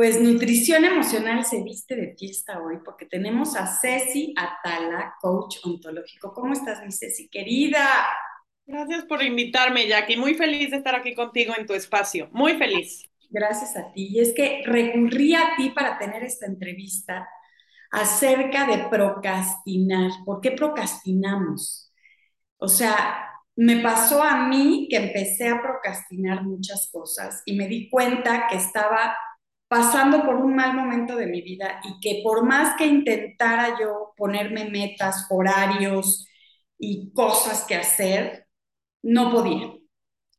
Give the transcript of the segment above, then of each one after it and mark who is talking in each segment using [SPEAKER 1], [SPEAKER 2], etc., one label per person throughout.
[SPEAKER 1] Pues nutrición emocional se viste de fiesta hoy porque tenemos a Ceci Atala, coach ontológico. ¿Cómo estás, mi Ceci, querida?
[SPEAKER 2] Gracias por invitarme, Jackie. Muy feliz de estar aquí contigo en tu espacio. Muy feliz.
[SPEAKER 1] Gracias a ti. Y es que recurrí a ti para tener esta entrevista acerca de procrastinar. ¿Por qué procrastinamos? O sea, me pasó a mí que empecé a procrastinar muchas cosas y me di cuenta que estaba pasando por un mal momento de mi vida y que por más que intentara yo ponerme metas, horarios y cosas que hacer, no podía.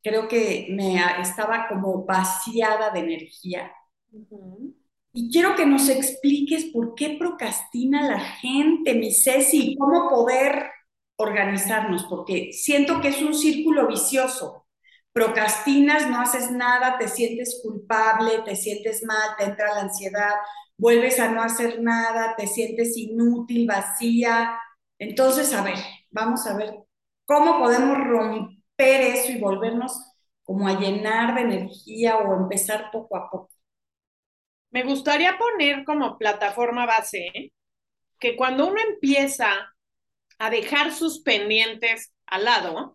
[SPEAKER 1] Creo que me estaba como vaciada de energía. Y quiero que nos expliques por qué procrastina la gente, mi Ceci, cómo poder organizarnos, porque siento que es un círculo vicioso procrastinas, no haces nada, te sientes culpable, te sientes mal, te entra la ansiedad, vuelves a no hacer nada, te sientes inútil, vacía. Entonces, a ver, vamos a ver cómo podemos romper eso y volvernos como a llenar de energía o empezar poco a poco.
[SPEAKER 2] Me gustaría poner como plataforma base que cuando uno empieza a dejar sus pendientes al lado,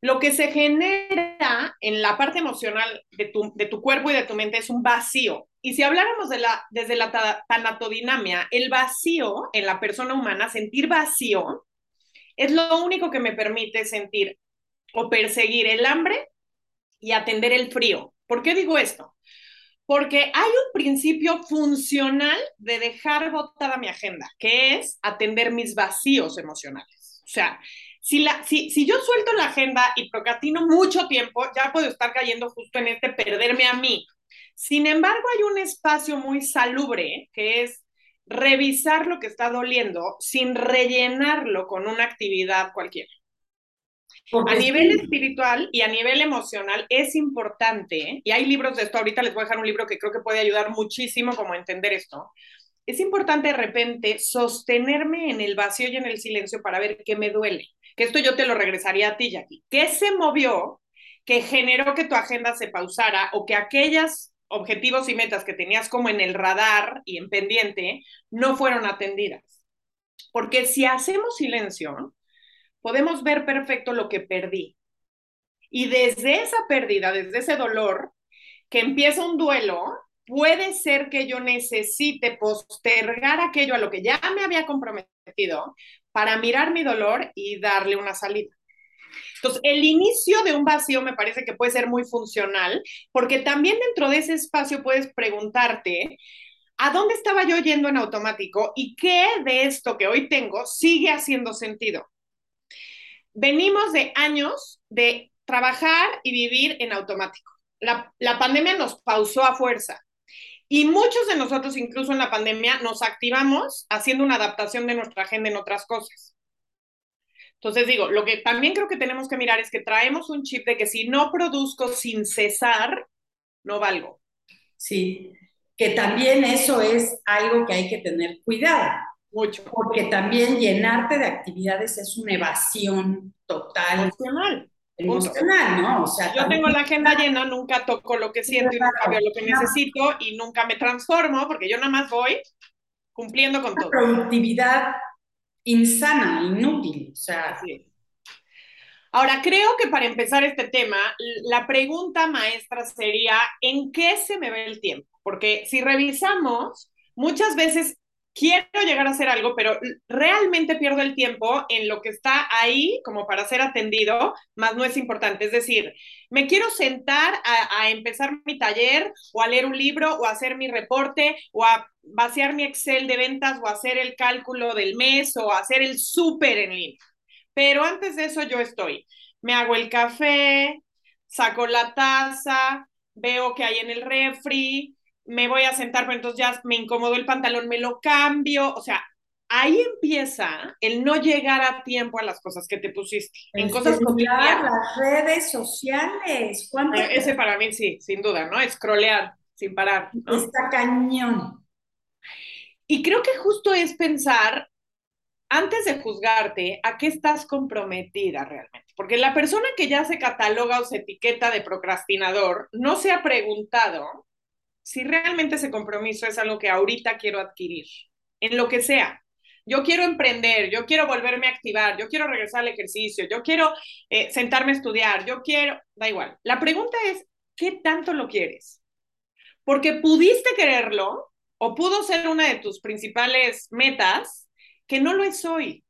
[SPEAKER 2] lo que se genera en la parte emocional de tu, de tu cuerpo y de tu mente es un vacío. Y si habláramos de la, desde la tanatodinamia, el vacío en la persona humana, sentir vacío, es lo único que me permite sentir o perseguir el hambre y atender el frío. ¿Por qué digo esto? Porque hay un principio funcional de dejar botada mi agenda, que es atender mis vacíos emocionales. O sea, si, la, si, si yo suelto la agenda y procrastino mucho tiempo, ya puedo estar cayendo justo en este perderme a mí. Sin embargo, hay un espacio muy salubre que es revisar lo que está doliendo sin rellenarlo con una actividad cualquiera. a nivel espiritual y a nivel emocional es importante, y hay libros de esto, ahorita les voy a dejar un libro que creo que puede ayudar muchísimo como a entender esto, es importante de repente sostenerme en el vacío y en el silencio para ver qué me duele que esto yo te lo regresaría a ti, Jackie. ¿Qué se movió que generó que tu agenda se pausara o que aquellos objetivos y metas que tenías como en el radar y en pendiente no fueron atendidas? Porque si hacemos silencio, podemos ver perfecto lo que perdí. Y desde esa pérdida, desde ese dolor, que empieza un duelo, puede ser que yo necesite postergar aquello a lo que ya me había comprometido para mirar mi dolor y darle una salida. Entonces, el inicio de un vacío me parece que puede ser muy funcional, porque también dentro de ese espacio puedes preguntarte, ¿a dónde estaba yo yendo en automático y qué de esto que hoy tengo sigue haciendo sentido? Venimos de años de trabajar y vivir en automático. La, la pandemia nos pausó a fuerza. Y muchos de nosotros, incluso en la pandemia, nos activamos haciendo una adaptación de nuestra agenda en otras cosas. Entonces digo, lo que también creo que tenemos que mirar es que traemos un chip de que si no produzco sin cesar, no valgo.
[SPEAKER 1] Sí, que también eso es algo que hay que tener cuidado.
[SPEAKER 2] Mucho.
[SPEAKER 1] Porque también llenarte de actividades es una evasión total.
[SPEAKER 2] Emocional
[SPEAKER 1] emocional, ¿no? O sea,
[SPEAKER 2] yo tengo la agenda llena, nunca toco lo que siento y nunca veo lo que necesito y nunca me transformo porque yo nada más voy cumpliendo con todo.
[SPEAKER 1] Productividad insana, inútil, o sea.
[SPEAKER 2] Ahora, creo que para empezar este tema, la pregunta maestra sería, ¿en qué se me ve el tiempo? Porque si revisamos, muchas veces quiero llegar a hacer algo, pero realmente pierdo el tiempo en lo que está ahí como para ser atendido, más no es importante. Es decir, me quiero sentar a, empezar mi taller o a leer un libro o a hacer mi reporte o a vaciar mi Excel de ventas o a hacer el cálculo del mes o a hacer el súper en línea. Pero antes de eso yo estoy, me hago el café, saco la taza, veo que hay en el refri, me voy a sentar, pero entonces ya me incomodó el pantalón, me lo cambio, o sea, ahí empieza el no llegar a tiempo a las cosas que te pusiste.
[SPEAKER 1] en cosas cotidianas. Las redes sociales.
[SPEAKER 2] Eh, ese para mí sí, sin duda, ¿no? Scrollear sin parar.
[SPEAKER 1] Está cañón.
[SPEAKER 2] Y creo que justo es pensar, antes de juzgarte, a qué estás comprometida realmente. Porque la persona que ya se cataloga o se etiqueta de procrastinador no se ha preguntado si realmente ese compromiso es algo que ahorita quiero adquirir, en lo que sea. Yo quiero emprender, yo quiero volverme a activar, yo quiero regresar al ejercicio, yo quiero eh, sentarme a estudiar, yo quiero, da igual. La pregunta es, ¿qué tanto lo quieres? Porque pudiste quererlo o pudo ser una de tus principales metas que no lo es hoy.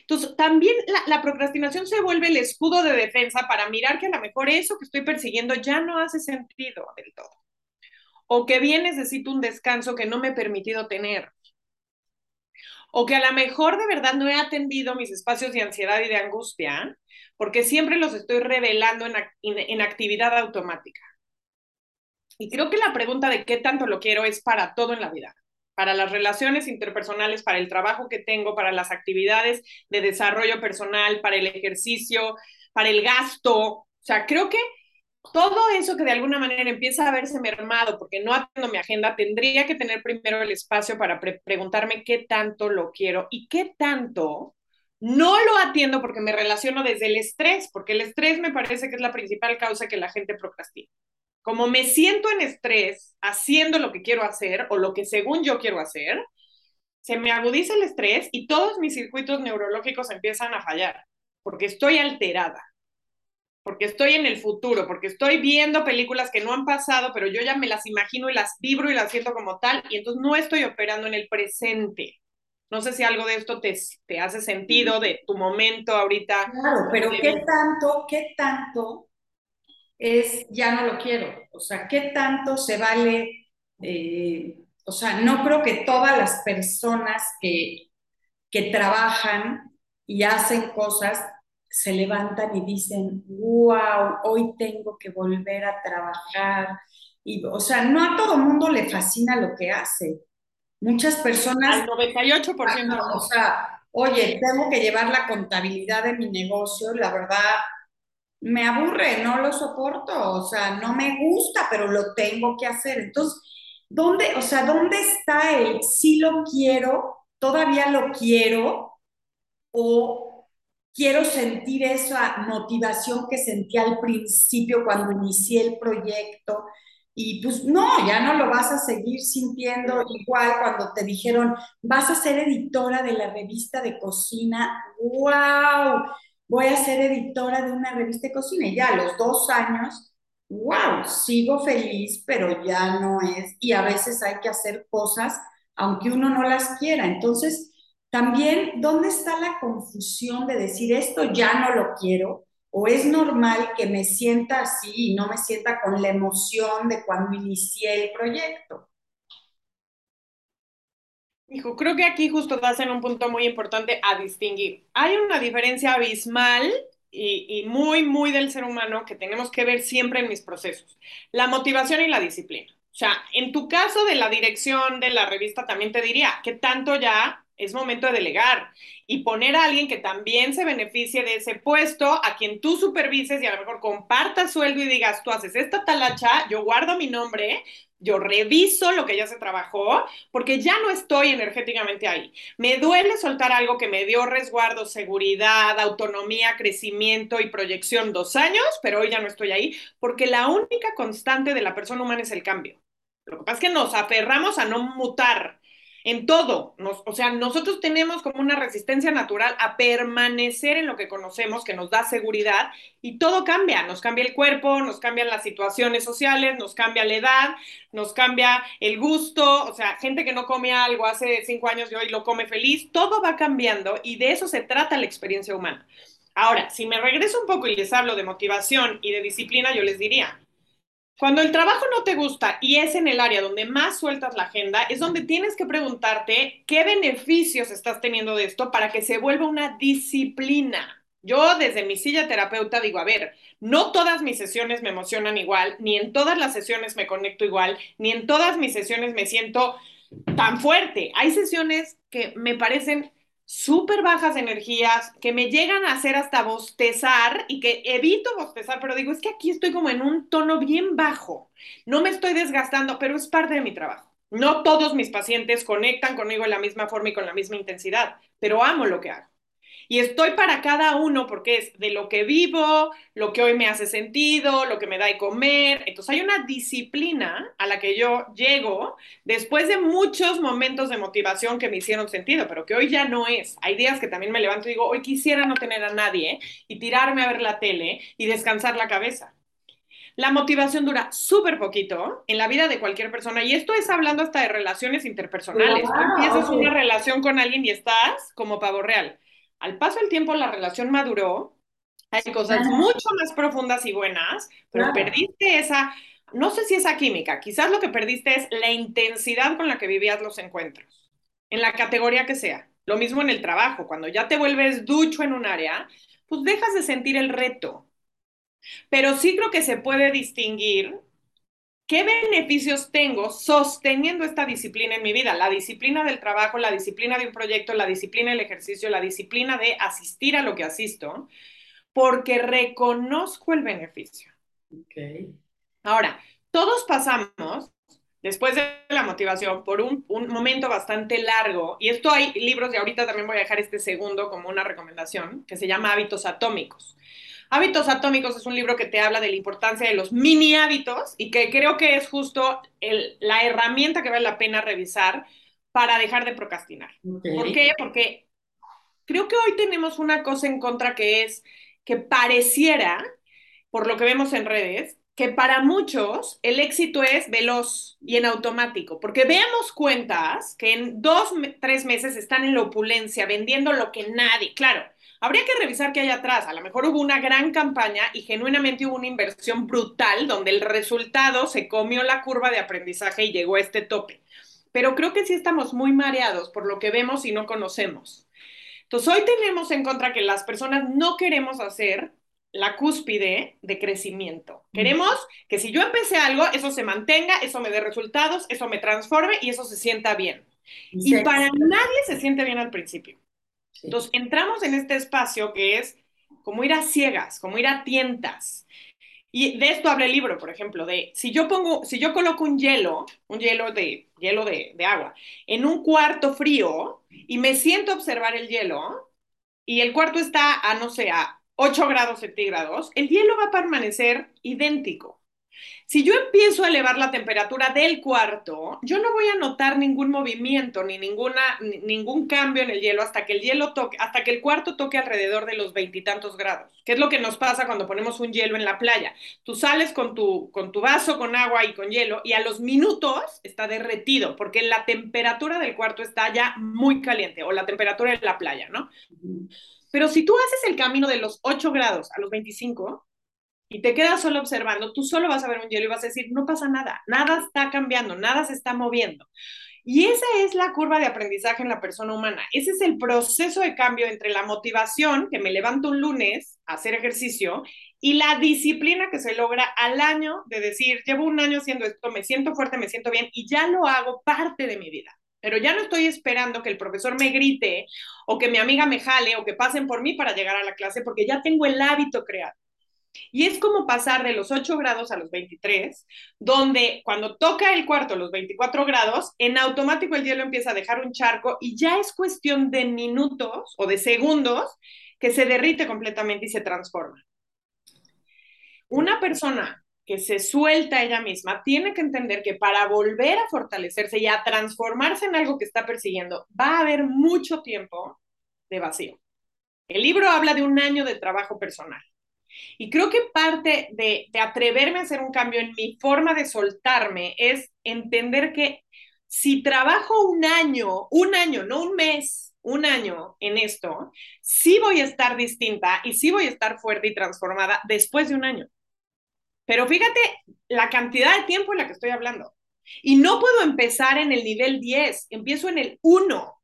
[SPEAKER 2] Entonces, también la, la, procrastinación se vuelve el escudo de defensa para mirar que a lo mejor eso que estoy persiguiendo ya no hace sentido del todo. O que bien necesito un descanso que no me he permitido tener. O que a lo mejor de verdad no he atendido mis espacios de ansiedad y de angustia, porque siempre los estoy revelando en, en actividad automática. Y creo que la pregunta de qué tanto lo quiero es para todo en la vida para las relaciones interpersonales, para el trabajo que tengo, para las actividades de desarrollo personal, para el ejercicio, para el gasto. O sea, creo que todo eso que de alguna manera empieza a verse mermado porque no atiendo mi agenda, tendría que tener primero el espacio para preguntarme qué tanto lo quiero y qué tanto no lo atiendo porque me relaciono desde el estrés, porque el estrés me parece que es la principal causa que la gente procrastina. Como me siento en estrés haciendo lo que quiero hacer o lo que según yo quiero hacer, se me agudiza el estrés y todos mis circuitos neurológicos empiezan a fallar, porque estoy alterada, porque estoy en el futuro, porque estoy viendo películas que no han pasado, pero yo ya me las imagino y las vibro y las siento como tal, y entonces no estoy operando en el presente. No sé si algo de esto te, te hace sentido de tu momento ahorita.
[SPEAKER 1] Claro, pero ¿qué tanto, qué tanto es ya no lo quiero. O sea, ¿qué tanto se vale? Eh, o sea, no creo que todas las personas que, que trabajan y hacen cosas se levantan y dicen, wow, hoy tengo que volver a trabajar. Y, o sea, no a todo mundo le fascina lo que hace. Muchas personas...
[SPEAKER 2] Al 98%.
[SPEAKER 1] o sea, oye, tengo que llevar la contabilidad de mi negocio, la verdad, me aburre, no lo soporto, o sea, no me gusta, pero lo tengo que hacer. Entonces, ¿dónde, o sea, dónde está el sí lo quiero, todavía lo quiero o quiero sentir esa motivación que sentí al principio cuando inicié el proyecto? Y pues no, ya no lo vas a seguir sintiendo igual cuando te dijeron, vas a ser editora de la revista de cocina. ¡Wow! voy a ser editora de una revista de cocina. Y ya a los dos años, wow, sigo feliz, pero ya no es. Y a veces hay que hacer cosas aunque uno no las quiera. Entonces, también, ¿dónde está la confusión de decir esto ya no lo quiero? ¿O es normal que me sienta así y no me sienta con la emoción de cuando inicié el proyecto?
[SPEAKER 2] Hijo, creo que aquí justo vas en un punto muy importante a distinguir. Hay una diferencia abismal y, y, muy, muy del ser humano que tenemos que ver siempre en mis procesos. La motivación y la disciplina. O sea, en tu caso de la dirección de la revista también te diría que tanto ya es momento de delegar y poner a alguien que también se beneficie de ese puesto, a quien tú supervises y a lo mejor compartas sueldo y digas, tú haces esta talacha, yo guardo mi nombre, yo reviso lo que ya se trabajó, porque ya no estoy energéticamente ahí. Me duele soltar algo que me dio resguardo, seguridad, autonomía, crecimiento y proyección dos años, pero hoy ya no estoy ahí, porque la única constante de la persona humana es el cambio. Lo que pasa es que nos aferramos a no mutar en todo. Nos, o sea, nosotros tenemos como una resistencia natural a permanecer en lo que conocemos, que nos da seguridad, y todo cambia. Nos cambia el cuerpo, nos cambian las situaciones sociales, nos cambia la edad, nos cambia el gusto. O sea, gente que no come algo hace cinco años y hoy lo come feliz, todo va cambiando y de eso se trata la experiencia humana. Ahora, si me regreso un poco y les hablo de motivación y de disciplina, yo les diría, cuando el trabajo no te gusta y es en el área donde más sueltas la agenda, es donde tienes que preguntarte qué beneficios estás teniendo de esto para que se vuelva una disciplina. Yo desde mi silla terapeuta digo, a ver, no todas mis sesiones me emocionan igual, ni en todas las sesiones me conecto igual, ni en todas mis sesiones me siento tan fuerte. Hay sesiones que me parecen súper bajas energías, que me llegan a hacer hasta bostezar y que evito bostezar, pero digo, es que aquí estoy como en un tono bien bajo, no me estoy desgastando, pero es parte de mi trabajo. No todos mis pacientes conectan conmigo de la misma forma y con la misma intensidad, pero amo lo que hago. Y estoy para cada uno porque es de lo que vivo, lo que hoy me hace sentido, lo que me da de comer. Entonces hay una disciplina a la que yo llego después de muchos momentos de motivación que me hicieron sentido, pero que hoy ya no es. Hay días que también me levanto y digo, hoy quisiera no tener a nadie y tirarme a ver la tele y descansar la cabeza. La motivación dura súper poquito en la vida de cualquier persona y esto es hablando hasta de relaciones interpersonales. Tú empiezas una relación con alguien y estás como pavo real al paso del tiempo la relación maduró, hay cosas mucho más profundas y buenas, pero perdiste esa, no sé si esa química, quizás lo que perdiste es la intensidad con la que vivías los encuentros, en la categoría que sea. Lo mismo en el trabajo, cuando ya te vuelves ducho en un área, pues dejas de sentir el reto. Pero sí creo que se puede distinguir ¿Qué beneficios tengo sosteniendo esta disciplina en mi vida? La disciplina del trabajo, la disciplina de un proyecto, la disciplina del ejercicio, la disciplina de asistir a lo que asisto, porque reconozco el beneficio.
[SPEAKER 1] Okay.
[SPEAKER 2] Ahora, todos pasamos, después de la motivación, por un, un, momento bastante largo, y esto hay libros, y ahorita también voy a dejar este segundo como una recomendación, que se llama Hábitos Atómicos. Hábitos Atómicos es un libro que te habla de la importancia de los mini hábitos y que creo que es justo la herramienta que vale la pena revisar para dejar de procrastinar. ¿Por qué? Porque creo que hoy tenemos una cosa en contra que es que pareciera, por lo que vemos en redes, que para muchos el éxito es veloz y en automático, porque veamos cuentas que en dos, tres meses están en la opulencia, vendiendo lo que nadie, claro, Habría que revisar qué hay atrás. A lo mejor hubo una gran campaña y genuinamente hubo una inversión brutal donde el resultado se comió la curva de aprendizaje y llegó a este tope. Pero creo que sí estamos muy mareados por lo que vemos y no conocemos. Entonces, hoy tenemos en contra que las personas no queremos hacer la cúspide de crecimiento. Queremos que si yo empecé algo, eso se mantenga, eso me dé resultados, eso me transforme y eso se sienta bien. Y para nadie se siente bien al principio. Entonces, entramos en este espacio que es como ir a ciegas, como ir a tientas. Y de esto habla el libro, por ejemplo, de si yo pongo, si yo coloco un hielo, un hielo de hielo de, agua, en un cuarto frío y me siento a observar el hielo y el cuarto está a, no sé, a 8 grados centígrados, el hielo va a permanecer idéntico. Si yo empiezo a elevar la temperatura del cuarto, yo no voy a notar ningún movimiento ni ninguna, ningún cambio en el hielo hasta que el hielo toque, hasta que el cuarto toque alrededor de los veintitantos grados. ¿Qué es lo que nos pasa cuando ponemos un hielo en la playa? Tú sales con tu, con tu vaso con agua y con hielo y a los minutos está derretido porque la temperatura del cuarto está ya muy caliente o la temperatura de la playa, ¿no? Pero si tú haces el camino de los 8 grados a los 25, y te quedas solo observando, tú solo vas a ver un hielo y vas a decir, no pasa nada, nada está cambiando, nada se está moviendo. Y esa es la curva de aprendizaje en la persona humana. Ese es el proceso de cambio entre la motivación, que me levanto un lunes a hacer ejercicio, y la disciplina que se logra al año de decir, llevo un año haciendo esto, me siento fuerte, me siento bien, y ya lo hago parte de mi vida. Pero ya no estoy esperando que el profesor me grite o que mi amiga me jale o que pasen por mí para llegar a la clase, porque ya tengo el hábito creado. Y es como pasar de los 8 grados a los 23, donde cuando toca el cuarto los 24 grados, en automático el hielo empieza a dejar un charco y ya es cuestión de minutos o de segundos que se derrite completamente y se transforma. Una persona que se suelta ella misma tiene que entender que para volver a fortalecerse y a transformarse en algo que está persiguiendo, va a haber mucho tiempo de vacío. El libro habla de un año de trabajo personal. Y creo que parte de, atreverme a hacer un cambio en mi forma de soltarme es entender que si trabajo un año, un año, no un mes, un año en esto, sí voy a estar distinta y sí voy a estar fuerte y transformada después de un año. Pero fíjate la cantidad de tiempo en la que estoy hablando. Y no puedo empezar en el nivel 10, empiezo en el 1,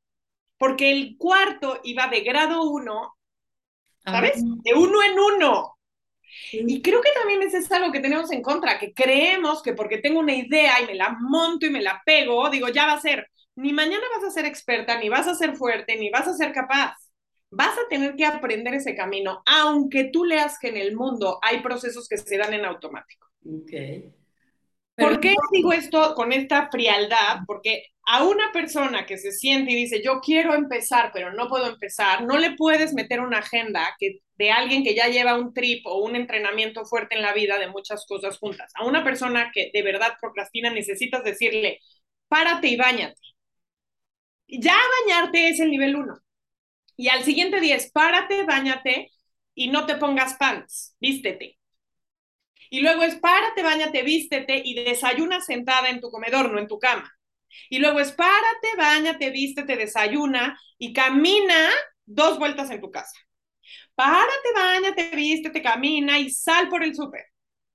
[SPEAKER 2] porque el cuarto iba de grado 1, ¿sabes? De uno en uno. Y creo que también ese es algo que tenemos en contra, que creemos que porque tengo una idea y me la monto y me la pego, digo, ya va a ser, ni mañana vas a ser experta, ni vas a ser fuerte, ni vas a ser capaz. Vas a tener que aprender ese camino, aunque tú leas que en el mundo hay procesos que se dan en automático.
[SPEAKER 1] Okay.
[SPEAKER 2] ¿Por qué digo esto con esta frialdad? Porque a una persona que se siente y dice, yo quiero empezar, pero no puedo empezar, no le puedes meter una agenda que, de alguien que ya lleva un trip o un entrenamiento fuerte en la vida de muchas cosas juntas. A una persona que de verdad procrastina, necesitas decirle, párate y bañate. Ya bañarte es el nivel uno. Y al siguiente día es, párate, bañate y no te pongas pants, vístete. Y luego es, párate, bañate, vístete y desayuna sentada en tu comedor, no en tu cama. Y luego es párate, bañate, vístete, desayuna y camina dos vueltas en tu casa. Párate, bañate, vístete, camina y sal por el súper.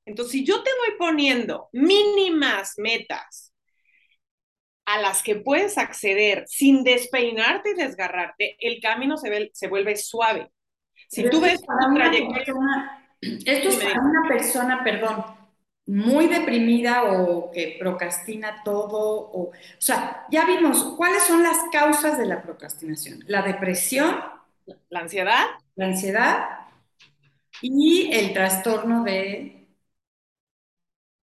[SPEAKER 2] Entonces, si yo te voy poniendo mínimas metas a las que puedes acceder sin despeinarte y desgarrarte, el camino se, se vuelve suave. Si tú ves una trayectoria...
[SPEAKER 1] esto es para una persona, perdón, muy deprimida o que procrastina todo, o, o sea, ya vimos cuáles son las causas de la procrastinación. La depresión,
[SPEAKER 2] la ansiedad,
[SPEAKER 1] la ansiedad y el trastorno de,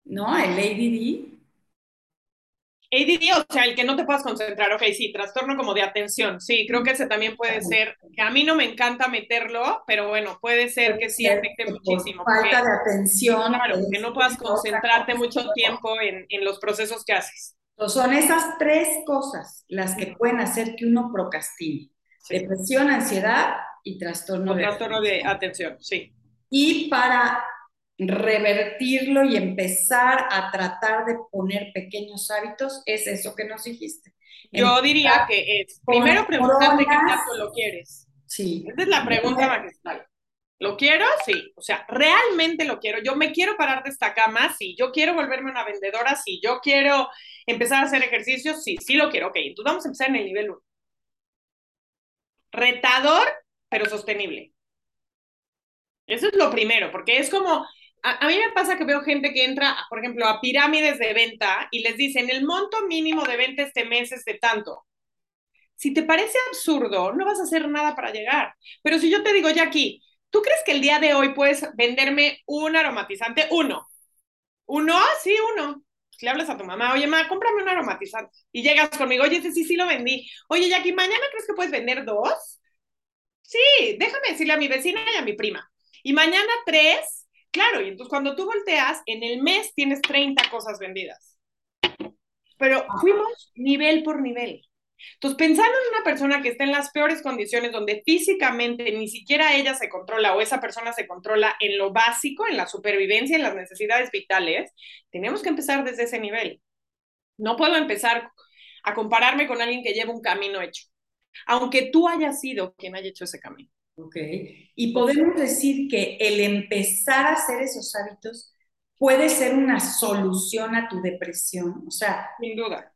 [SPEAKER 1] ¿no? El ADD
[SPEAKER 2] ADD, o sea, el que no te puedas concentrar, ok, sí, trastorno como de atención, sí, creo que ese también puede ser, que a mí no me encanta meterlo, pero bueno, puede ser que sí afecte muchísimo.
[SPEAKER 1] Falta de atención.
[SPEAKER 2] Claro, que no puedas concentrarte mucho tiempo en, en los procesos que haces.
[SPEAKER 1] son esas tres cosas las que pueden hacer que uno procrastine. Depresión, ansiedad y trastorno,
[SPEAKER 2] de, trastorno de atención, sí.
[SPEAKER 1] Y para revertirlo y empezar a tratar de poner pequeños hábitos, es eso que nos dijiste.
[SPEAKER 2] Yo diría que es, primero preguntarte qué tanto lo quieres.
[SPEAKER 1] Sí.
[SPEAKER 2] Esa es la pregunta magistral. ¿Lo quiero? Sí. O sea, ¿realmente lo quiero? Yo me quiero parar de esta cama, sí. Yo quiero volverme una vendedora, sí. Yo quiero empezar a hacer ejercicios, sí. Sí lo quiero. Ok, entonces vamos a empezar en el nivel 1. Retador, pero sostenible. Eso es lo primero, porque es como, a, mí me pasa que veo gente que entra, por ejemplo, a pirámides de venta y les dicen, el monto mínimo de venta este mes es de tanto. Si te parece absurdo, no vas a hacer nada para llegar. Pero si yo te digo, Jackie, ¿tú crees que el día de hoy puedes venderme un aromatizante? Uno. ¿Uno? Sí, uno. Le hablas a tu mamá, oye, mamá, cómprame un aromatizante. Y llegas conmigo, oye, sí, sí lo vendí. Oye, Jackie, ¿mañana crees que puedes vender dos? Sí, déjame decirle a mi vecina y a mi prima. Y mañana tres, Claro, y entonces cuando tú volteas, en el mes tienes 30 cosas vendidas. Pero fuimos nivel por nivel. Entonces, pensando en una persona que está en las peores condiciones, donde físicamente ni siquiera ella se controla o esa persona se controla en lo básico, en la supervivencia, en las necesidades vitales, tenemos que empezar desde ese nivel. No puedo empezar a compararme con alguien que lleva un camino hecho, aunque tú hayas sido quien haya hecho ese camino.
[SPEAKER 1] Ok. Y podemos decir que el empezar a hacer esos hábitos puede ser una solución a tu depresión. O sea,
[SPEAKER 2] sin duda.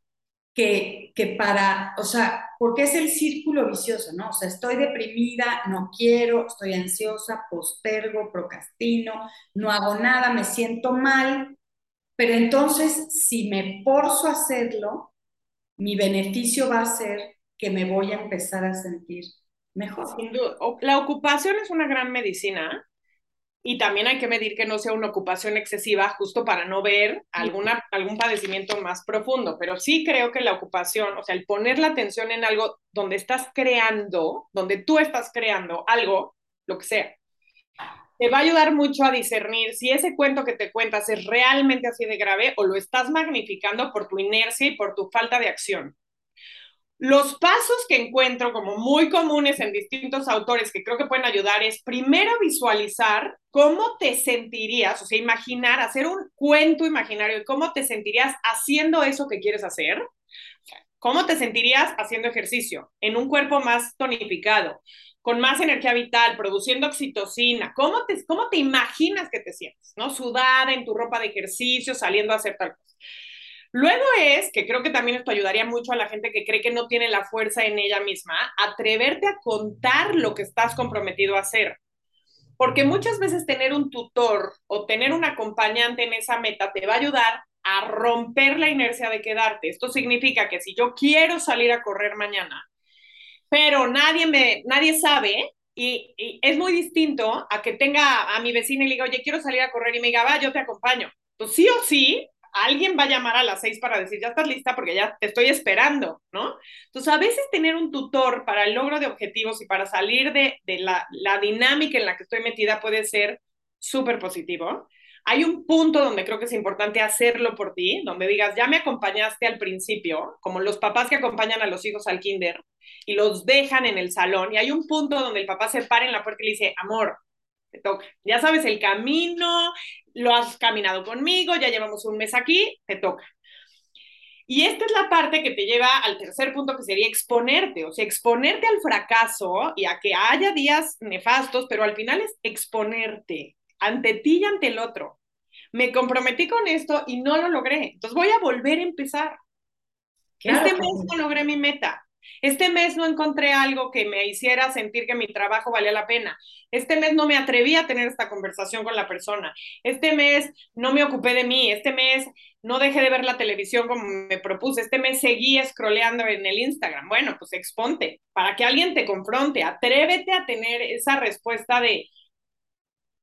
[SPEAKER 1] Que, que para, o sea, porque es el círculo vicioso, ¿no? O sea, estoy deprimida, no quiero, estoy ansiosa, postergo, procrastino, no hago nada, me siento mal, pero entonces si me forzo a hacerlo, mi beneficio va a ser que me voy a empezar a sentir mejor.
[SPEAKER 2] La ocupación es una gran medicina y también hay que medir que no sea una ocupación excesiva justo para no ver alguna, algún padecimiento más profundo, pero sí creo que la ocupación, o sea, el poner la atención en algo donde estás creando, donde tú estás creando algo, lo que sea, te va a ayudar mucho a discernir si ese cuento que te cuentas es realmente así de grave o lo estás magnificando por tu inercia y por tu falta de acción. Los pasos que encuentro como muy comunes en distintos autores que creo que pueden ayudar es primero visualizar cómo te sentirías, o sea, imaginar, hacer un cuento imaginario de cómo te sentirías haciendo eso que quieres hacer. ¿Cómo te sentirías haciendo ejercicio en un cuerpo más tonificado, con más energía vital, produciendo oxitocina? ¿Cómo te, cómo te imaginas que te sientes? ¿No? Sudada en tu ropa de ejercicio, saliendo a hacer tal cosa. Luego es, que creo que también esto ayudaría mucho a la gente que cree que no tiene la fuerza en ella misma, atreverte a contar lo que estás comprometido a hacer. Porque muchas veces tener un tutor o tener un acompañante en esa meta te va a ayudar a romper la inercia de quedarte. Esto significa que si yo quiero salir a correr mañana, pero nadie me, nadie sabe, y, es muy distinto a que tenga a mi vecina y le diga, oye, quiero salir a correr y me diga, va, yo te acompaño. Entonces, sí o sí, alguien va a llamar a las seis para decir, ya estás lista porque ya te estoy esperando, ¿no? Entonces, a veces tener un tutor para el logro de objetivos y para salir de, de la, la dinámica en la que estoy metida puede ser súper positivo. Hay un punto donde creo que es importante hacerlo por ti, donde digas, ya me acompañaste al principio, como los papás que acompañan a los hijos al kinder y los dejan en el salón, y hay un punto donde el papá se para en la puerta y le dice, amor, te toca, ya sabes el camino, lo has caminado conmigo, ya llevamos un mes aquí, te toca. Y esta es la parte que te lleva al tercer punto, que sería exponerte, o sea, exponerte al fracaso y a que haya días nefastos, pero al final es exponerte ante ti y ante el otro. Me comprometí con esto y no lo logré, entonces voy a volver a empezar. este mes no logré mi meta. Este mes no encontré algo que me hiciera sentir que mi trabajo valía la pena. Este mes no me atreví a tener esta conversación con la persona. Este mes no me ocupé de mí. Este mes no dejé de ver la televisión como me propuse. Este mes seguí scrolleando en el Instagram. Bueno, pues exponte para que alguien te confronte. Atrévete a tener esa respuesta de,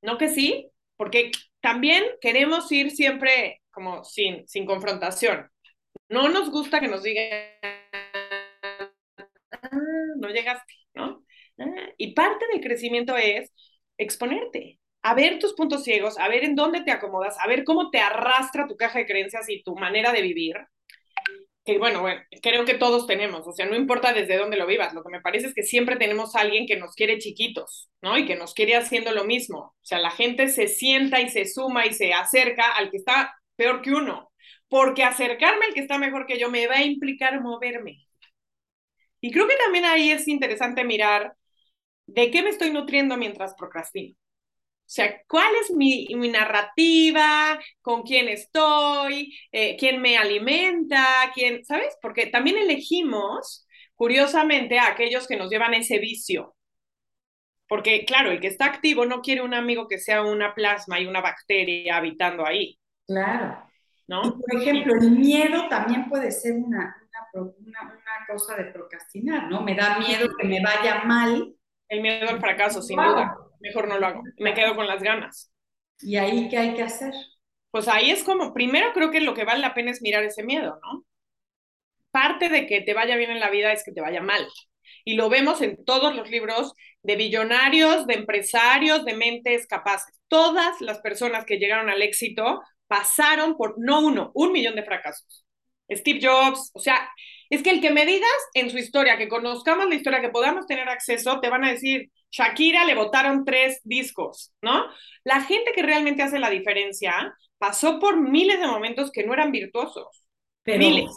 [SPEAKER 2] no que sí, porque también queremos ir siempre como sin, sin confrontación. No nos gusta que nos digan no llegaste, ¿no? Ah, y parte del crecimiento es exponerte, a ver tus puntos ciegos, a ver en dónde te acomodas, a ver cómo te arrastra tu caja de creencias y tu manera de vivir. Que bueno, bueno, creo que todos tenemos, o sea, no importa desde dónde lo vivas, lo que me parece es que siempre tenemos alguien que nos quiere chiquitos, ¿no? Y que nos quiere haciendo lo mismo. O sea, la gente se sienta y se suma y se acerca al que está peor que uno, porque acercarme al que está mejor que yo me va a implicar moverme. Y creo que también ahí es interesante mirar de qué me estoy nutriendo mientras procrastino. O sea, ¿cuál es mi, mi narrativa? ¿Con quién estoy? Eh, ¿Quién me alimenta? ¿Quién, ¿Sabes? Porque también elegimos, curiosamente, a aquellos que nos llevan ese vicio. Porque, claro, el que está activo no quiere un amigo que sea una plasma y una bacteria habitando ahí.
[SPEAKER 1] Claro. ¿No? por ejemplo, el miedo también puede ser una, una, cosa de procrastinar, ¿no? Me da miedo que me vaya mal.
[SPEAKER 2] El miedo al fracaso, sin duda. Mejor no lo hago. Me quedo con las ganas.
[SPEAKER 1] ¿Y ahí qué hay que hacer?
[SPEAKER 2] Pues ahí es como, primero creo que lo que vale la pena es mirar ese miedo, ¿no? Parte de que te vaya bien en la vida es que te vaya mal. Y lo vemos en todos los libros de billonarios, de empresarios, de mentes capaces. Todas las personas que llegaron al éxito pasaron por, no uno, un millón de fracasos. Steve Jobs, o sea, es que el que me digas en su historia, que conozcamos la historia, que podamos tener acceso, te van a decir, Shakira le votaron tres discos, ¿no? La gente que realmente hace la diferencia pasó por miles de momentos que no eran virtuosos. miles.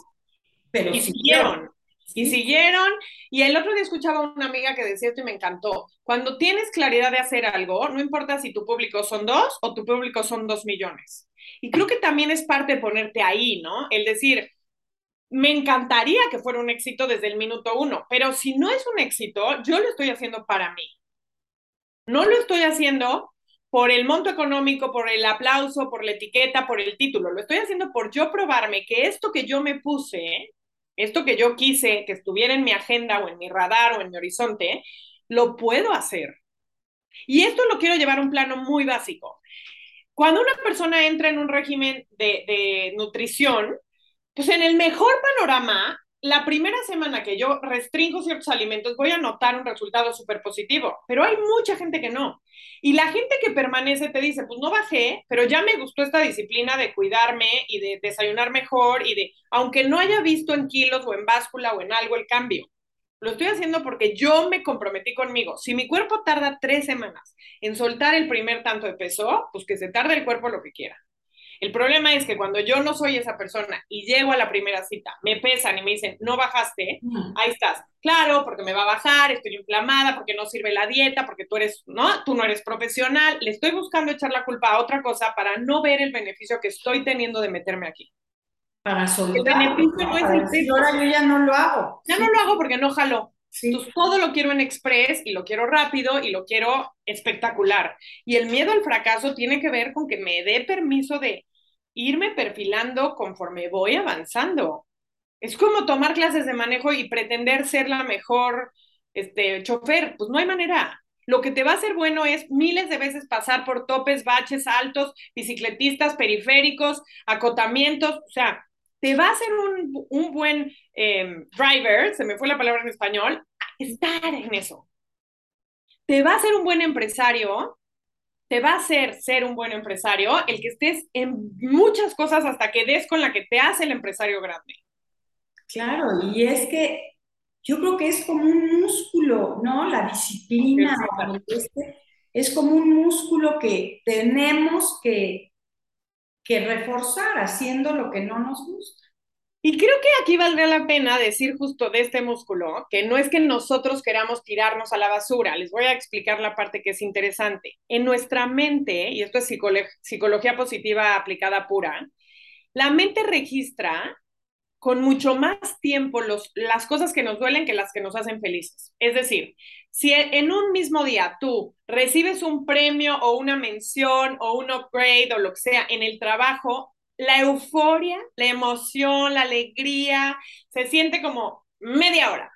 [SPEAKER 2] Pero y siguieron. Y siguieron. Y el otro día escuchaba a una amiga que decía esto y me encantó. Cuando tienes claridad de hacer algo, no importa si tu público son dos o tu público son dos millones. Y creo que también es parte de ponerte ahí, ¿no? El decir, me encantaría que fuera un éxito desde el minuto uno, pero si no es un éxito, yo lo estoy haciendo para mí. No lo estoy haciendo por el monto económico, por el aplauso, por la etiqueta, por el título. Lo estoy haciendo por yo probarme que esto que yo me puse, esto que yo quise que estuviera en mi agenda o en mi radar o en mi horizonte, lo puedo hacer. Y esto lo quiero llevar a un plano muy básico. Cuando una persona entra en un régimen de, de nutrición, pues en el mejor panorama, la primera semana que yo restringo ciertos alimentos, voy a notar un resultado súper positivo, pero hay mucha gente que no. Y la gente que permanece te dice, pues no bajé, pero ya me gustó esta disciplina de cuidarme y de desayunar mejor y de, aunque no haya visto en kilos o en báscula o en algo el cambio, lo estoy haciendo porque yo me comprometí conmigo. Si mi cuerpo tarda tres semanas en soltar el primer tanto de peso, pues que se tarde el cuerpo lo que quiera. El problema es que cuando yo no soy esa persona y llego a la primera cita, me pesan y me dicen, no bajaste, mm. ahí estás. Claro, porque me va a bajar, estoy inflamada, porque no sirve la dieta, porque tú eres, ¿no? Tú no eres profesional. Le estoy buscando echar la culpa a otra cosa para no ver el beneficio que estoy teniendo de meterme aquí.
[SPEAKER 1] Para soltar. El beneficio no es el Ahora yo ya no lo hago.
[SPEAKER 2] Ya no lo hago porque no jaló. Entonces, todo lo quiero en express y lo quiero rápido y lo quiero espectacular. Y el miedo al fracaso tiene que ver con que me dé permiso de irme perfilando conforme voy avanzando. Es como tomar clases de manejo y pretender ser la mejor este, chofer, pues no hay manera. lo que te va a hacer bueno es miles de veces pasar por topes, baches altos, bicicletistas, periféricos, acotamientos, o sea, te va a hacer un, un buen eh, driver, se me fue la palabra en español, estar en eso. Te va a hacer un buen empresario, te va a hacer ser un buen empresario el que estés en muchas cosas hasta que des con la que te hace el empresario grande.
[SPEAKER 1] Claro, y es que yo creo que es como un músculo, ¿no? La disciplina es como un músculo que tenemos que, que reforzar haciendo lo que no nos gusta.
[SPEAKER 2] Y creo que aquí valdría la pena decir justo de este músculo, que no es que nosotros queramos tirarnos a la basura, les voy a explicar la parte que es interesante. En nuestra mente, y esto es psicología positiva aplicada pura, la mente registra con mucho más tiempo las cosas que nos duelen que las que nos hacen felices. Es decir, si en un mismo día tú recibes un premio o una mención o un upgrade o lo que sea en el trabajo, la euforia, la emoción, la alegría, se siente como media hora.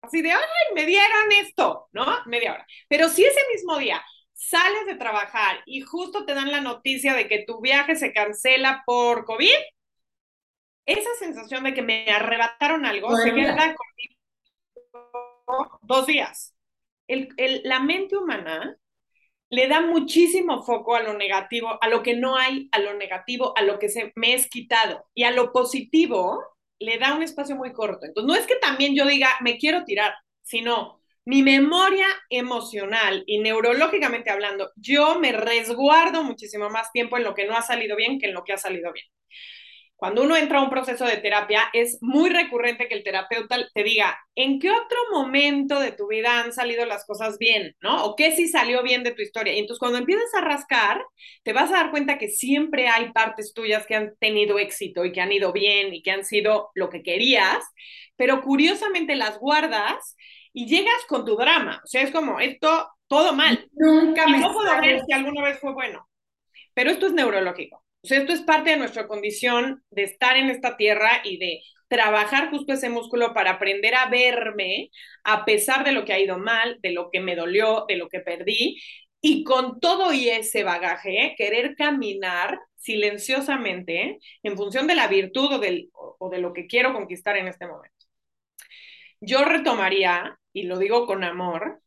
[SPEAKER 2] Así de, ay, me dieron esto, ¿no? Media hora. Pero si ese mismo día sales de trabajar y justo te dan la noticia de que tu viaje se cancela por COVID, esa sensación de que me arrebataron algo se queda dos días. El, la mente humana le da muchísimo foco a lo negativo, a lo que no hay, a lo negativo, a lo que se me es quitado. Y a lo positivo le da un espacio muy corto. Entonces, no es que también yo diga, me quiero tirar, sino mi memoria emocional y neurológicamente hablando, yo me resguardo muchísimo más tiempo en lo que no ha salido bien que en lo que ha salido bien cuando uno entra a un proceso de terapia, es muy recurrente que el terapeuta te diga, ¿en qué otro momento de tu vida han salido las cosas bien? ¿No? ¿O qué sí salió bien de tu historia? Y entonces cuando empiezas a rascar, te vas a dar cuenta que siempre hay partes tuyas que han tenido éxito y que han ido bien y que han sido lo que querías, pero curiosamente las guardas y llegas con tu drama. O sea, es como, esto, todo mal. Nunca me no puedo ver si alguna vez fue bueno. Pero esto es neurológico esto es parte de nuestra condición de estar en esta tierra y de trabajar justo ese músculo para aprender a verme a pesar de lo que ha ido mal, de lo que me dolió, de lo que perdí, y con todo y ese bagaje, querer caminar silenciosamente en función de la virtud o, de lo que quiero conquistar en este momento. Yo retomaría, y lo digo con amor,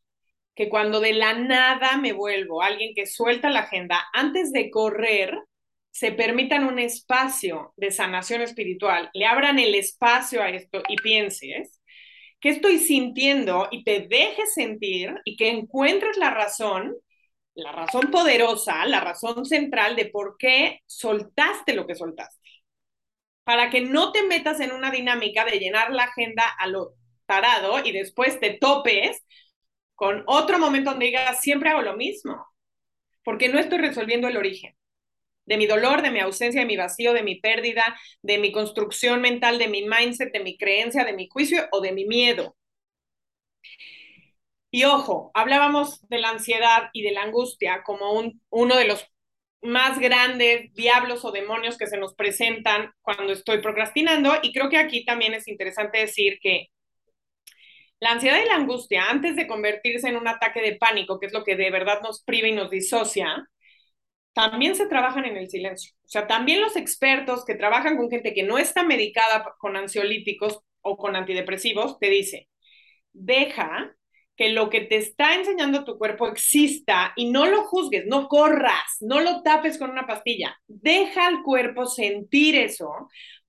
[SPEAKER 2] que cuando de la nada me vuelvo alguien que suelta la agenda, antes de correr, se permitan un espacio de sanación espiritual, le abran el espacio a esto y pienses, ¿qué estoy sintiendo? Y te dejes sentir y que encuentres la razón, la razón poderosa, la razón central de por qué soltaste lo que soltaste. Para que no te metas en una dinámica de llenar la agenda a lo tarado y después te topes con otro momento donde digas, siempre hago lo mismo, porque no estoy resolviendo el origen de mi dolor, de mi ausencia, de mi vacío, de mi pérdida, de mi construcción mental, de mi mindset, de mi creencia, de mi juicio o de mi miedo. Y ojo, hablábamos de la ansiedad y de la angustia como un, uno de los más grandes diablos o demonios que se nos presentan cuando estoy procrastinando. Y creo que aquí también es interesante decir que la ansiedad y la angustia, antes de convertirse en un ataque de pánico, que es lo que de verdad nos priva y nos disocia, también se trabajan en el silencio. O sea, también los expertos que trabajan con gente que no está medicada con ansiolíticos o con antidepresivos, te dice, deja que lo que te está enseñando tu cuerpo exista y no lo juzgues, no corras, no lo tapes con una pastilla. Deja al cuerpo sentir eso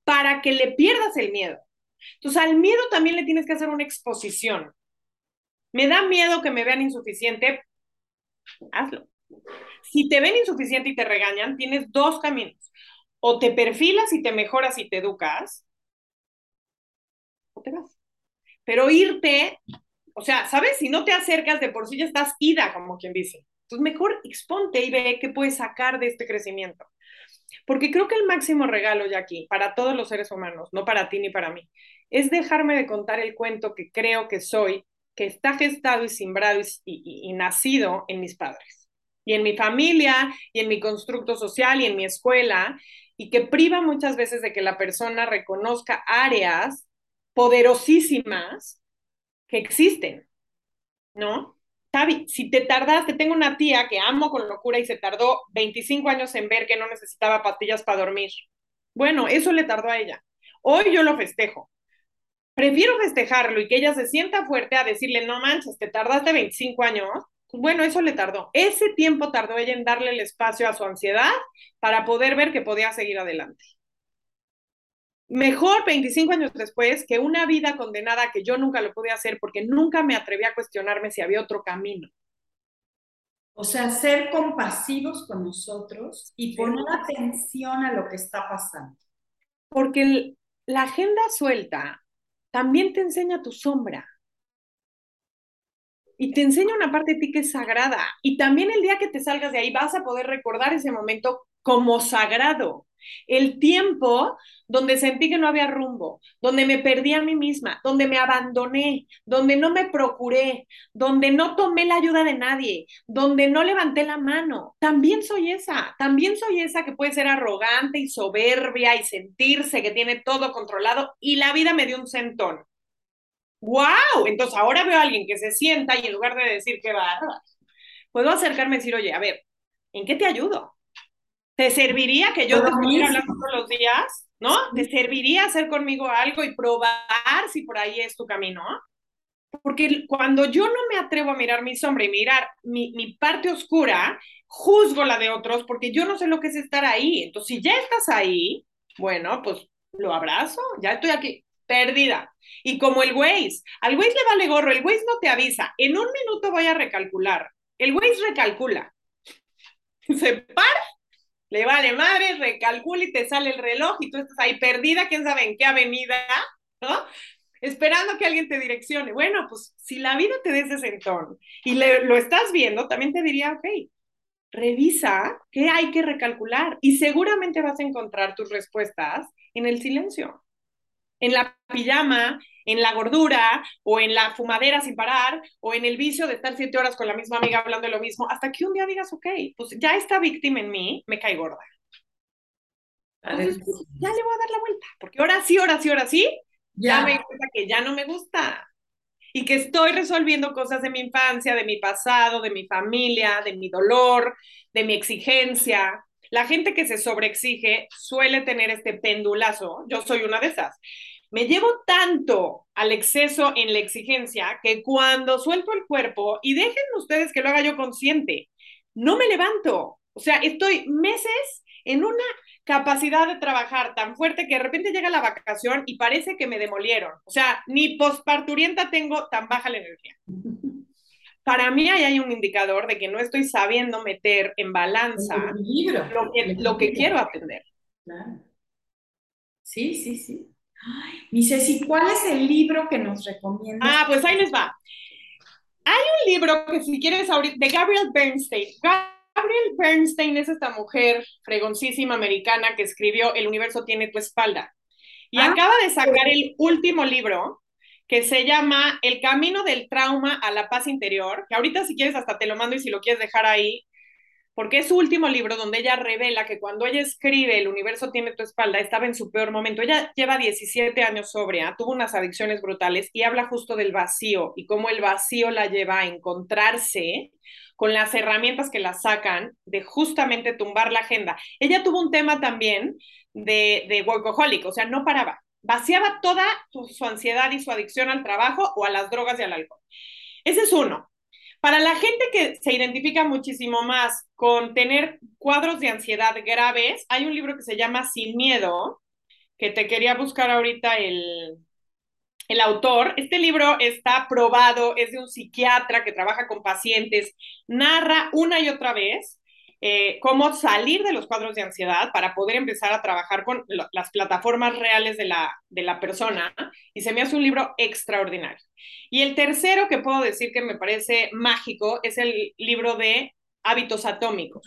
[SPEAKER 2] para que le pierdas el miedo. Entonces, al miedo también le tienes que hacer una exposición. Me da miedo que me vean insuficiente, hazlo. Si te ven insuficiente y te regañan, tienes dos caminos. O te perfilas y te mejoras y te educas, o te vas. Pero irte, o sea, ¿sabes? Si no te acercas, de por sí ya estás ida, como quien dice. Entonces, mejor exponte y ve qué puedes sacar de este crecimiento. Porque creo que el máximo regalo ya aquí, para todos los seres humanos, no para ti ni para mí, es dejarme de contar el cuento que creo que soy, que está gestado y simbrado y nacido en mis padres y en mi familia y en mi constructo social y en mi escuela y que priva muchas veces de que la persona reconozca áreas poderosísimas que existen, ¿no? Tavi, si te tardaste, tengo una tía que amo con locura y se tardó 25 años en ver que no necesitaba pastillas para dormir. Bueno, eso le tardó a ella. Hoy yo lo festejo. Prefiero festejarlo y que ella se sienta fuerte a decirle, no manches, te tardaste 25 años. Bueno, eso le tardó. Ese tiempo tardó ella en darle el espacio a su ansiedad para poder ver que podía seguir adelante. Mejor 25 años después que una vida condenada que yo nunca lo pude hacer porque nunca me atreví a cuestionarme si había otro camino.
[SPEAKER 1] O sea, ser compasivos con nosotros y poner atención a lo que está pasando.
[SPEAKER 2] Porque la agenda suelta también te enseña tu sombra. Y te enseña una parte de ti que es sagrada. Y también el día que te salgas de ahí vas a poder recordar ese momento como sagrado. El tiempo donde sentí que no había rumbo, donde me perdí a mí misma, donde me abandoné, donde no me procuré, donde no tomé la ayuda de nadie, donde no levanté la mano. También soy esa, también soy esa que puede ser arrogante y soberbia y sentirse que tiene todo controlado y la vida me dio un centón. ¡Wow! Entonces ahora veo a alguien que se sienta y en lugar de decir qué va, puedo acercarme y decir, oye, a ver, ¿en qué te ayudo? ¿Te serviría que yo te estuviera hablando todos los días? ¿No? ¿Te serviría hacer conmigo algo y probar si por ahí es tu camino? Porque cuando yo no me atrevo a mirar mi sombra y mirar mi, mi parte oscura, juzgo la de otros porque yo no sé lo que es estar ahí. Entonces, si ya estás ahí, bueno, pues lo abrazo, ya estoy aquí, perdida. Y como el Waze, al Waze le vale gorro, el Waze no te avisa, en un minuto voy a recalcular. El Waze recalcula. Se para le vale madre, recalcula y te sale el reloj y tú estás ahí perdida, quién sabe en qué avenida, ¿no? Esperando que alguien te direccione. Bueno, pues si la vida te da ese sentón y lo estás viendo, también te diría, ok, revisa qué hay que recalcular y seguramente vas a encontrar tus respuestas en el silencio, en la pijama, en la gordura o en la fumadera sin parar o en el vicio de estar siete horas con la misma amiga hablando de lo mismo, hasta que un día digas, ok, pues ya esta víctima en mí me cae gorda. Entonces, pues, ya le voy a dar la vuelta, porque ahora sí, ahora sí, ahora sí, ya, ya. me cuenta que ya no me gusta. Y que estoy resolviendo cosas de mi infancia, de mi pasado, de mi familia, de mi dolor, de mi exigencia. La gente que se sobreexige suele tener este pendulazo, yo soy una de esas, me llevo tanto al exceso en la exigencia que cuando suelto el cuerpo, y dejen ustedes que lo haga yo consciente, no me levanto. O sea, estoy meses en una capacidad de trabajar tan fuerte que de repente llega la vacación y parece que me demolieron. O sea, ni posparturienta tengo tan baja la energía. Para mí ahí hay un indicador de que no estoy sabiendo meter en balanza lo que, lo que quiero aprender.
[SPEAKER 1] Sí, sí, sí. Mi Ceci, ¿cuál es el libro que nos recomiendas?
[SPEAKER 2] Ah, pues ahí les va. Hay un libro que si quieres ahorita, de Gabriel Bernstein. Gabriel Bernstein es esta mujer fregoncísima americana que escribió El universo tiene tu espalda. Y ah, acaba de sacar el último libro que se llama El camino del trauma a la paz interior, que ahorita si quieres hasta te lo mando y si lo quieres dejar ahí, porque es su último libro donde ella revela que cuando ella escribe El universo tiene tu espalda, estaba en su peor momento. Ella lleva 17 años sobria, tuvo unas adicciones brutales y habla justo del vacío y cómo el vacío la lleva a encontrarse con las herramientas que la sacan de justamente tumbar la agenda. Ella tuvo un tema también de, de workaholic, o sea, no paraba, vaciaba toda su ansiedad y su adicción al trabajo o a las drogas y al alcohol. Ese es uno. Para la gente que se identifica muchísimo más con tener cuadros de ansiedad graves, hay un libro que se llama Sin Miedo, que te quería buscar ahorita el, el autor. Este libro está probado, es de un psiquiatra que trabaja con pacientes, narra una y otra vez eh, cómo salir de los cuadros de ansiedad para poder empezar a trabajar con las plataformas reales de la, de la persona. Y se me hace un libro extraordinario. Y el tercero que puedo decir que me parece mágico es el libro de hábitos atómicos.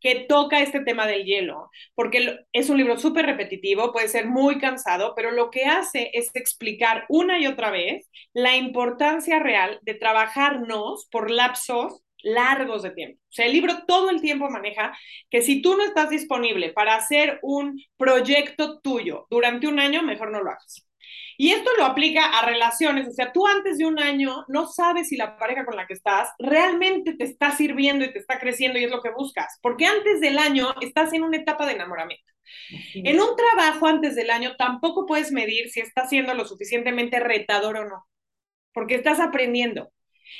[SPEAKER 2] que toca este tema del hielo, porque es un libro súper repetitivo, puede ser muy cansado, pero lo que hace es explicar una y otra vez la importancia real de trabajarnos por lapsos largos de tiempo. O sea, el libro todo el tiempo maneja que si tú no estás disponible para hacer un proyecto tuyo durante un año, mejor no lo hagas. Y esto lo aplica a relaciones, o sea, tú antes de un año no sabes si la pareja con la que estás realmente te está sirviendo y te está creciendo y es lo que buscas, porque antes del año estás en una etapa de enamoramiento. En un trabajo antes del año tampoco puedes medir si está siendo lo suficientemente retador o no, porque estás aprendiendo.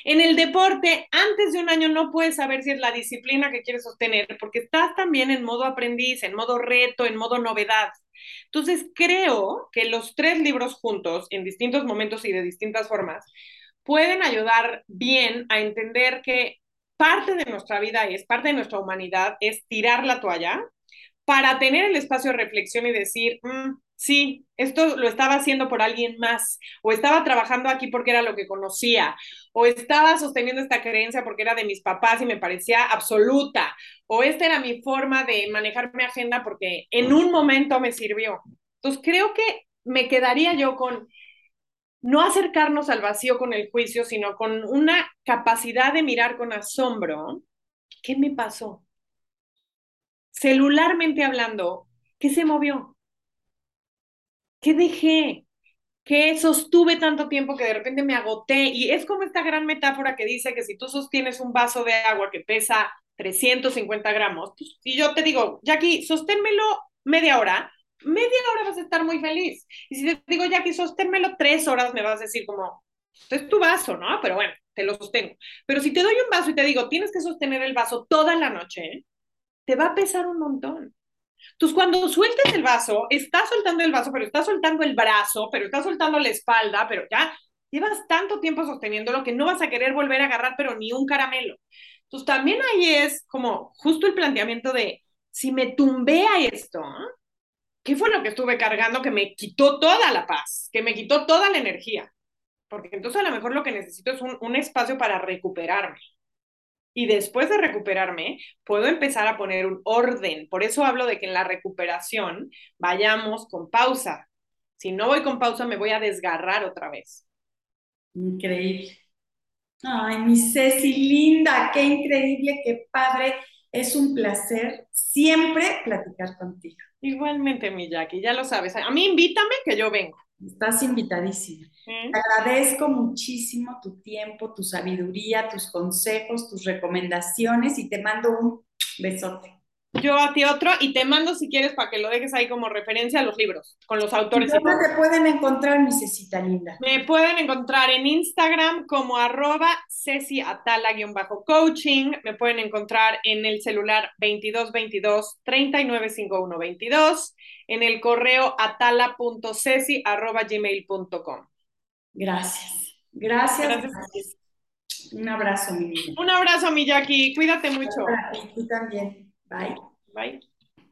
[SPEAKER 2] En el deporte, antes de un año no puedes saber si es la disciplina que quieres sostener, porque estás también en modo aprendiz, en modo reto, en modo novedad. Entonces, creo que los tres libros juntos, en distintos momentos y de distintas formas, pueden ayudar bien a entender que parte de nuestra vida es, parte de nuestra humanidad es tirar la toalla para tener el espacio de reflexión y decir, mm, sí, esto lo estaba haciendo por alguien más, o estaba trabajando aquí porque era lo que conocía, o estaba sosteniendo esta creencia porque era de mis papás y me parecía absoluta, o esta era mi forma de manejar mi agenda porque en un momento me sirvió. Entonces creo que me quedaría yo con no acercarnos al vacío con el juicio, sino con una capacidad de mirar con asombro, ¿qué me pasó? Celularmente hablando, ¿qué se movió? ¿Qué dejé? ¿Qué sostuve tanto tiempo que de repente me agoté? Y es como esta gran metáfora que dice que si tú sostienes un vaso de agua que pesa 350 gramos, pues, y yo te digo, Jackie, sosténmelo media hora, media hora vas a estar muy feliz. Y si te digo, Jackie, sosténmelo tres horas, me vas a decir como, es tu vaso, ¿no? Pero bueno, te lo sostengo. Pero si te doy un vaso y te digo, tienes que sostener el vaso toda la noche, te va a pesar un montón. Entonces, cuando sueltes el vaso, estás soltando el vaso, pero estás soltando el brazo, pero estás soltando la espalda, pero ya llevas tanto tiempo sosteniéndolo que no vas a querer volver a agarrar, pero ni un caramelo. Entonces, también ahí es como justo el planteamiento de, si me tumbé a esto, ¿qué fue lo que estuve cargando que me quitó toda la paz, que me quitó toda la energía? Porque entonces a lo mejor lo que necesito es un, un espacio para recuperarme y después de recuperarme, puedo empezar a poner un orden. Por eso hablo de que en la recuperación vayamos con pausa. Si no voy con pausa, me voy a desgarrar otra vez.
[SPEAKER 1] Increíble. Ay, mi Ceci, linda, qué increíble, qué padre. Es un placer siempre platicar contigo.
[SPEAKER 2] Igualmente, mi Jackie, ya lo sabes. A mí invítame que yo vengo.
[SPEAKER 1] Estás invitadísima. agradezco muchísimo tu tiempo, tu sabiduría, tus consejos, tus recomendaciones y te mando un besote.
[SPEAKER 2] Yo a ti otro y te mando si quieres para que lo dejes ahí como referencia a los libros, con los autores.
[SPEAKER 1] ¿Dónde te pueden encontrar, mi Cecita linda?
[SPEAKER 2] Me pueden encontrar en Instagram como arroba Ceci Atala-coaching. Me pueden encontrar en el celular 2222 395122 en el correo atala.ceci arroba gmail.com.
[SPEAKER 1] Gracias. Gracias. Gracias. Un abrazo, mi niña.
[SPEAKER 2] Un abrazo, mi Jackie. Cuídate mucho.
[SPEAKER 1] Y tú también. Bye.
[SPEAKER 2] Bye.